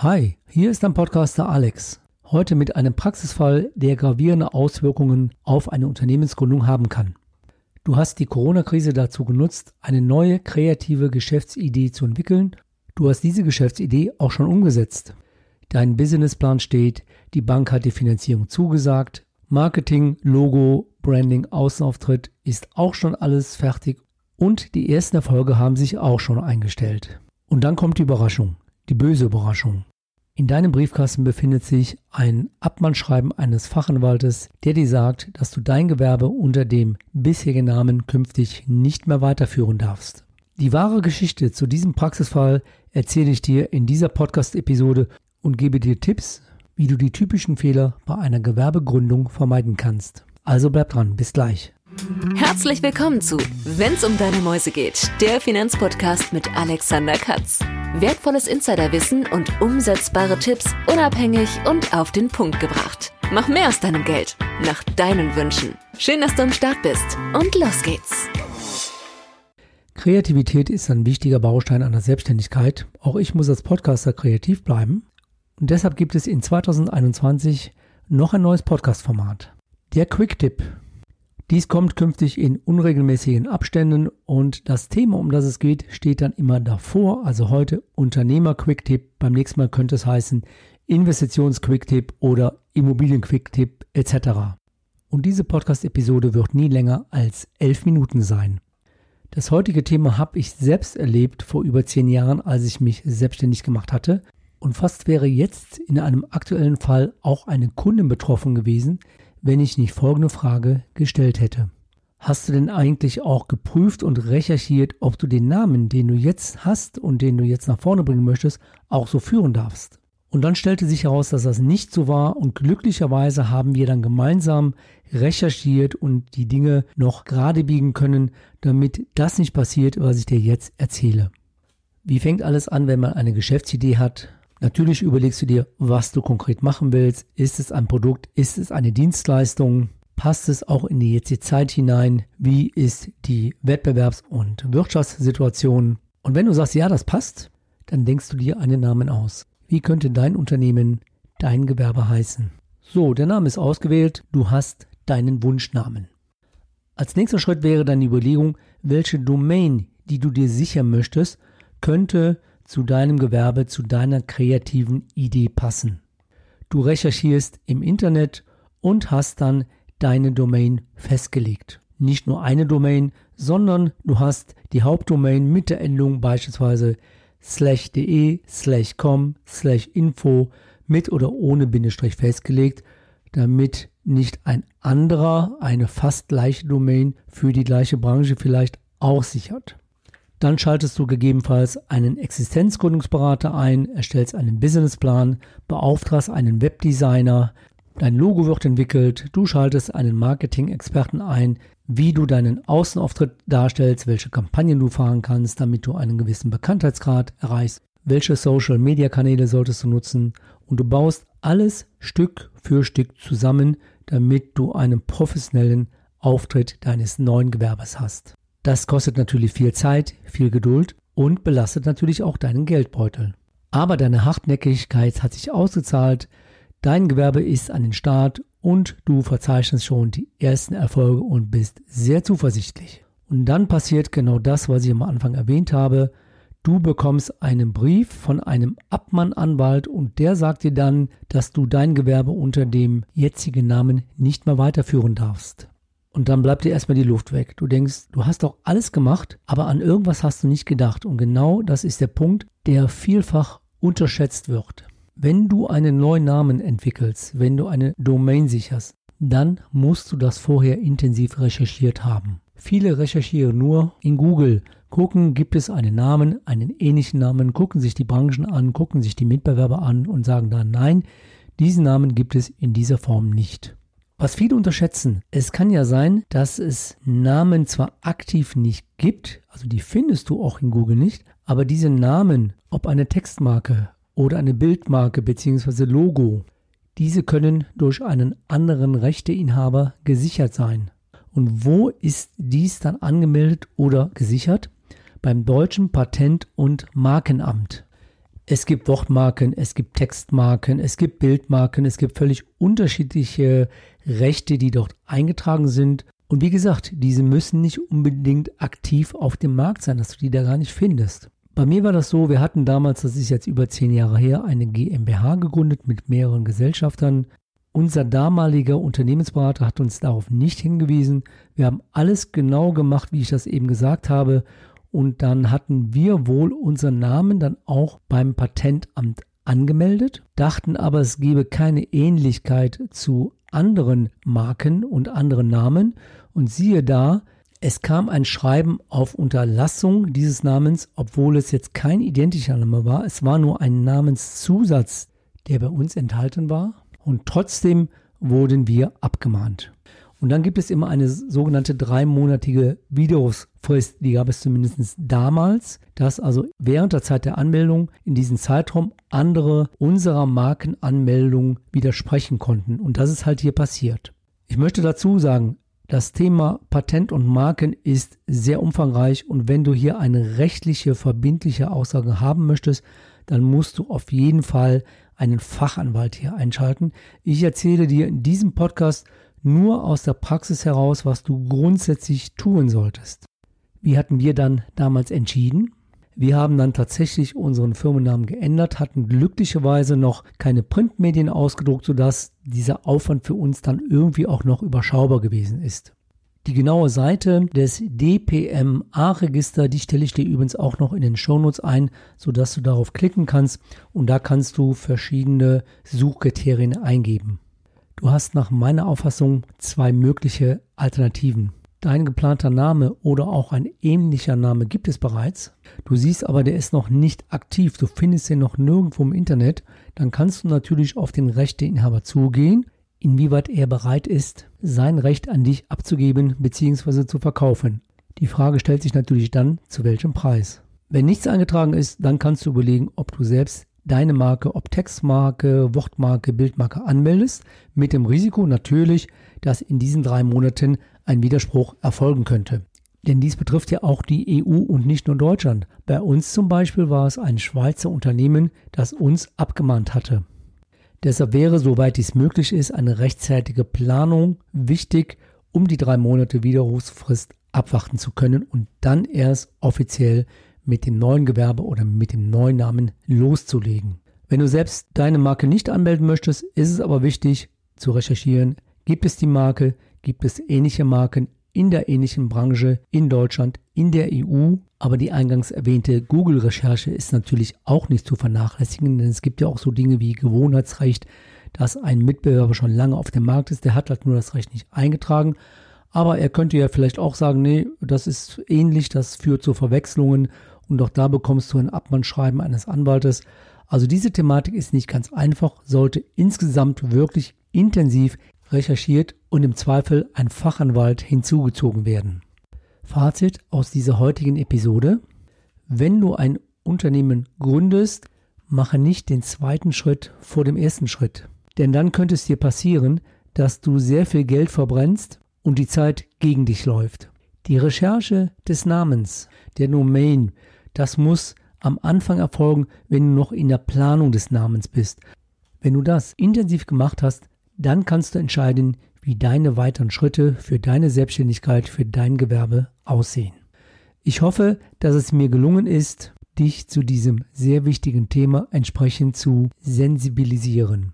Hi, hier ist dein Podcaster Alex. Heute mit einem Praxisfall, der gravierende Auswirkungen auf eine Unternehmensgründung haben kann. Du hast die Corona-Krise dazu genutzt, eine neue kreative Geschäftsidee zu entwickeln. Du hast diese Geschäftsidee auch schon umgesetzt. Dein Businessplan steht, die Bank hat die Finanzierung zugesagt, Marketing, Logo, Branding, Außenauftritt ist auch schon alles fertig und die ersten Erfolge haben sich auch schon eingestellt. Und dann kommt die Überraschung, die böse Überraschung. In deinem Briefkasten befindet sich ein Abmannschreiben eines Fachanwaltes, der dir sagt, dass du dein Gewerbe unter dem bisherigen Namen künftig nicht mehr weiterführen darfst. Die wahre Geschichte zu diesem Praxisfall erzähle ich dir in dieser Podcast-Episode und gebe dir Tipps, wie du die typischen Fehler bei einer Gewerbegründung vermeiden kannst. Also bleib dran, bis gleich. Herzlich willkommen zu Wenn's um deine Mäuse geht, der Finanzpodcast mit Alexander Katz. Wertvolles Insiderwissen und umsetzbare Tipps unabhängig und auf den Punkt gebracht. Mach mehr aus deinem Geld, nach deinen Wünschen. Schön, dass du am Start bist und los geht's. Kreativität ist ein wichtiger Baustein einer Selbstständigkeit. Auch ich muss als Podcaster kreativ bleiben. Und deshalb gibt es in 2021 noch ein neues Podcast-Format. Der Quick Tip. Dies kommt künftig in unregelmäßigen Abständen und das Thema, um das es geht, steht dann immer davor. Also heute Unternehmer Quick Tip. Beim nächsten Mal könnte es heißen Investitions Quick Tip oder Immobilien Quick Tip etc. Und diese Podcast-Episode wird nie länger als elf Minuten sein. Das heutige Thema habe ich selbst erlebt vor über zehn Jahren, als ich mich selbstständig gemacht hatte. Und fast wäre jetzt in einem aktuellen Fall auch eine Kundin betroffen gewesen, wenn ich nicht folgende Frage gestellt hätte. Hast du denn eigentlich auch geprüft und recherchiert, ob du den Namen, den du jetzt hast und den du jetzt nach vorne bringen möchtest, auch so führen darfst? Und dann stellte sich heraus, dass das nicht so war und glücklicherweise haben wir dann gemeinsam recherchiert und die Dinge noch gerade biegen können, damit das nicht passiert, was ich dir jetzt erzähle. Wie fängt alles an, wenn man eine Geschäftsidee hat? Natürlich überlegst du dir, was du konkret machen willst. Ist es ein Produkt? Ist es eine Dienstleistung? Passt es auch in die jetzige Zeit hinein? Wie ist die Wettbewerbs- und Wirtschaftssituation? Und wenn du sagst, ja, das passt, dann denkst du dir einen Namen aus. Wie könnte dein Unternehmen, dein Gewerbe heißen? So, der Name ist ausgewählt. Du hast deinen Wunschnamen. Als nächster Schritt wäre dann die Überlegung, welche Domain, die du dir sichern möchtest, könnte zu deinem Gewerbe, zu deiner kreativen Idee passen. Du recherchierst im Internet und hast dann deine Domain festgelegt. Nicht nur eine Domain, sondern du hast die Hauptdomain mit der Endung beispielsweise slash de, slash com, slash info mit oder ohne Bindestrich festgelegt, damit nicht ein anderer eine fast gleiche Domain für die gleiche Branche vielleicht auch sichert. Dann schaltest du gegebenenfalls einen Existenzgründungsberater ein, erstellst einen Businessplan, beauftragst einen Webdesigner, dein Logo wird entwickelt, du schaltest einen Marketing-Experten ein, wie du deinen Außenauftritt darstellst, welche Kampagnen du fahren kannst, damit du einen gewissen Bekanntheitsgrad erreichst, welche Social-Media-Kanäle solltest du nutzen und du baust alles Stück für Stück zusammen, damit du einen professionellen Auftritt deines neuen Gewerbes hast. Das kostet natürlich viel Zeit, viel Geduld und belastet natürlich auch deinen Geldbeutel. Aber deine Hartnäckigkeit hat sich ausgezahlt, dein Gewerbe ist an den Start und du verzeichnest schon die ersten Erfolge und bist sehr zuversichtlich. Und dann passiert genau das, was ich am Anfang erwähnt habe. Du bekommst einen Brief von einem Abmannanwalt und der sagt dir dann, dass du dein Gewerbe unter dem jetzigen Namen nicht mehr weiterführen darfst. Und dann bleibt dir erstmal die Luft weg. Du denkst, du hast doch alles gemacht, aber an irgendwas hast du nicht gedacht. Und genau das ist der Punkt, der vielfach unterschätzt wird. Wenn du einen neuen Namen entwickelst, wenn du eine Domain sicherst, dann musst du das vorher intensiv recherchiert haben. Viele recherchieren nur in Google, gucken, gibt es einen Namen, einen ähnlichen Namen, gucken sich die Branchen an, gucken sich die Mitbewerber an und sagen dann, nein, diesen Namen gibt es in dieser Form nicht. Was viele unterschätzen, es kann ja sein, dass es Namen zwar aktiv nicht gibt, also die findest du auch in Google nicht, aber diese Namen, ob eine Textmarke oder eine Bildmarke bzw. Logo, diese können durch einen anderen Rechteinhaber gesichert sein. Und wo ist dies dann angemeldet oder gesichert? Beim deutschen Patent- und Markenamt. Es gibt Wortmarken, es gibt Textmarken, es gibt Bildmarken, es gibt völlig unterschiedliche Rechte, die dort eingetragen sind. Und wie gesagt, diese müssen nicht unbedingt aktiv auf dem Markt sein, dass du die da gar nicht findest. Bei mir war das so, wir hatten damals, das ist jetzt über zehn Jahre her, eine GmbH gegründet mit mehreren Gesellschaftern. Unser damaliger Unternehmensberater hat uns darauf nicht hingewiesen. Wir haben alles genau gemacht, wie ich das eben gesagt habe. Und dann hatten wir wohl unseren Namen dann auch beim Patentamt angemeldet, dachten aber, es gebe keine Ähnlichkeit zu anderen Marken und anderen Namen. Und siehe da, es kam ein Schreiben auf Unterlassung dieses Namens, obwohl es jetzt kein identischer Name war. Es war nur ein Namenszusatz, der bei uns enthalten war. Und trotzdem wurden wir abgemahnt. Und dann gibt es immer eine sogenannte dreimonatige Widerrufsfrist. Die gab es zumindest damals, dass also während der Zeit der Anmeldung in diesem Zeitraum andere unserer Markenanmeldung widersprechen konnten. Und das ist halt hier passiert. Ich möchte dazu sagen, das Thema Patent und Marken ist sehr umfangreich und wenn du hier eine rechtliche, verbindliche Aussage haben möchtest, dann musst du auf jeden Fall einen Fachanwalt hier einschalten. Ich erzähle dir in diesem Podcast nur aus der Praxis heraus, was du grundsätzlich tun solltest. Wie hatten wir dann damals entschieden? Wir haben dann tatsächlich unseren Firmennamen geändert, hatten glücklicherweise noch keine Printmedien ausgedruckt, sodass dieser Aufwand für uns dann irgendwie auch noch überschaubar gewesen ist. Die genaue Seite des DPMA-Register, die stelle ich dir übrigens auch noch in den Shownotes ein, sodass du darauf klicken kannst und da kannst du verschiedene Suchkriterien eingeben. Du hast nach meiner Auffassung zwei mögliche Alternativen. Dein geplanter Name oder auch ein ähnlicher Name gibt es bereits. Du siehst aber, der ist noch nicht aktiv. Du findest ihn noch nirgendwo im Internet. Dann kannst du natürlich auf den Rechteinhaber zugehen, inwieweit er bereit ist, sein Recht an dich abzugeben bzw. zu verkaufen. Die Frage stellt sich natürlich dann, zu welchem Preis. Wenn nichts eingetragen ist, dann kannst du überlegen, ob du selbst deine Marke, ob Textmarke, Wortmarke, Bildmarke anmeldest, mit dem Risiko natürlich, dass in diesen drei Monaten ein Widerspruch erfolgen könnte. Denn dies betrifft ja auch die EU und nicht nur Deutschland. Bei uns zum Beispiel war es ein Schweizer Unternehmen, das uns abgemahnt hatte. Deshalb wäre, soweit dies möglich ist, eine rechtzeitige Planung wichtig, um die drei Monate Widerrufsfrist abwarten zu können und dann erst offiziell mit dem neuen Gewerbe oder mit dem neuen Namen loszulegen. Wenn du selbst deine Marke nicht anmelden möchtest, ist es aber wichtig zu recherchieren, gibt es die Marke, gibt es ähnliche Marken in der ähnlichen Branche in Deutschland, in der EU. Aber die eingangs erwähnte Google-Recherche ist natürlich auch nicht zu vernachlässigen, denn es gibt ja auch so Dinge wie Gewohnheitsrecht, dass ein Mitbewerber schon lange auf dem Markt ist, der hat halt nur das Recht nicht eingetragen. Aber er könnte ja vielleicht auch sagen, nee, das ist ähnlich, das führt zu Verwechslungen und auch da bekommst du ein Abmannschreiben eines Anwaltes. Also diese Thematik ist nicht ganz einfach, sollte insgesamt wirklich intensiv recherchiert und im Zweifel ein Fachanwalt hinzugezogen werden. Fazit aus dieser heutigen Episode. Wenn du ein Unternehmen gründest, mache nicht den zweiten Schritt vor dem ersten Schritt. Denn dann könnte es dir passieren, dass du sehr viel Geld verbrennst und die Zeit gegen dich läuft. Die Recherche des Namens, der Domain, das muss am Anfang erfolgen, wenn du noch in der Planung des Namens bist. Wenn du das intensiv gemacht hast, dann kannst du entscheiden, wie deine weiteren Schritte für deine Selbstständigkeit, für dein Gewerbe aussehen. Ich hoffe, dass es mir gelungen ist, dich zu diesem sehr wichtigen Thema entsprechend zu sensibilisieren.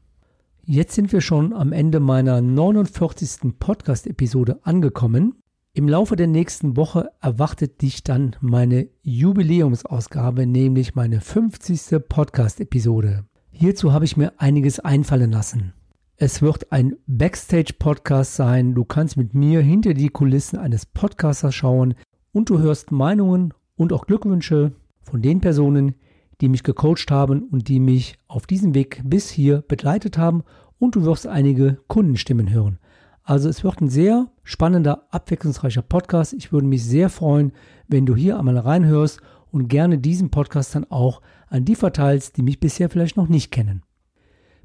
Jetzt sind wir schon am Ende meiner 49. Podcast-Episode angekommen. Im Laufe der nächsten Woche erwartet dich dann meine Jubiläumsausgabe, nämlich meine 50. Podcast-Episode. Hierzu habe ich mir einiges einfallen lassen. Es wird ein Backstage-Podcast sein. Du kannst mit mir hinter die Kulissen eines Podcasters schauen und du hörst Meinungen und auch Glückwünsche von den Personen, die mich gecoacht haben und die mich auf diesem Weg bis hier begleitet haben und du wirst einige Kundenstimmen hören. Also es wird ein sehr spannender, abwechslungsreicher Podcast. Ich würde mich sehr freuen, wenn du hier einmal reinhörst und gerne diesen Podcast dann auch an die verteilst, die mich bisher vielleicht noch nicht kennen.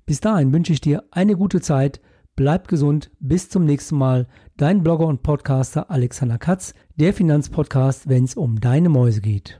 Bis dahin wünsche ich dir eine gute Zeit, bleib gesund, bis zum nächsten Mal. Dein Blogger und Podcaster Alexander Katz, der Finanzpodcast, wenn es um deine Mäuse geht.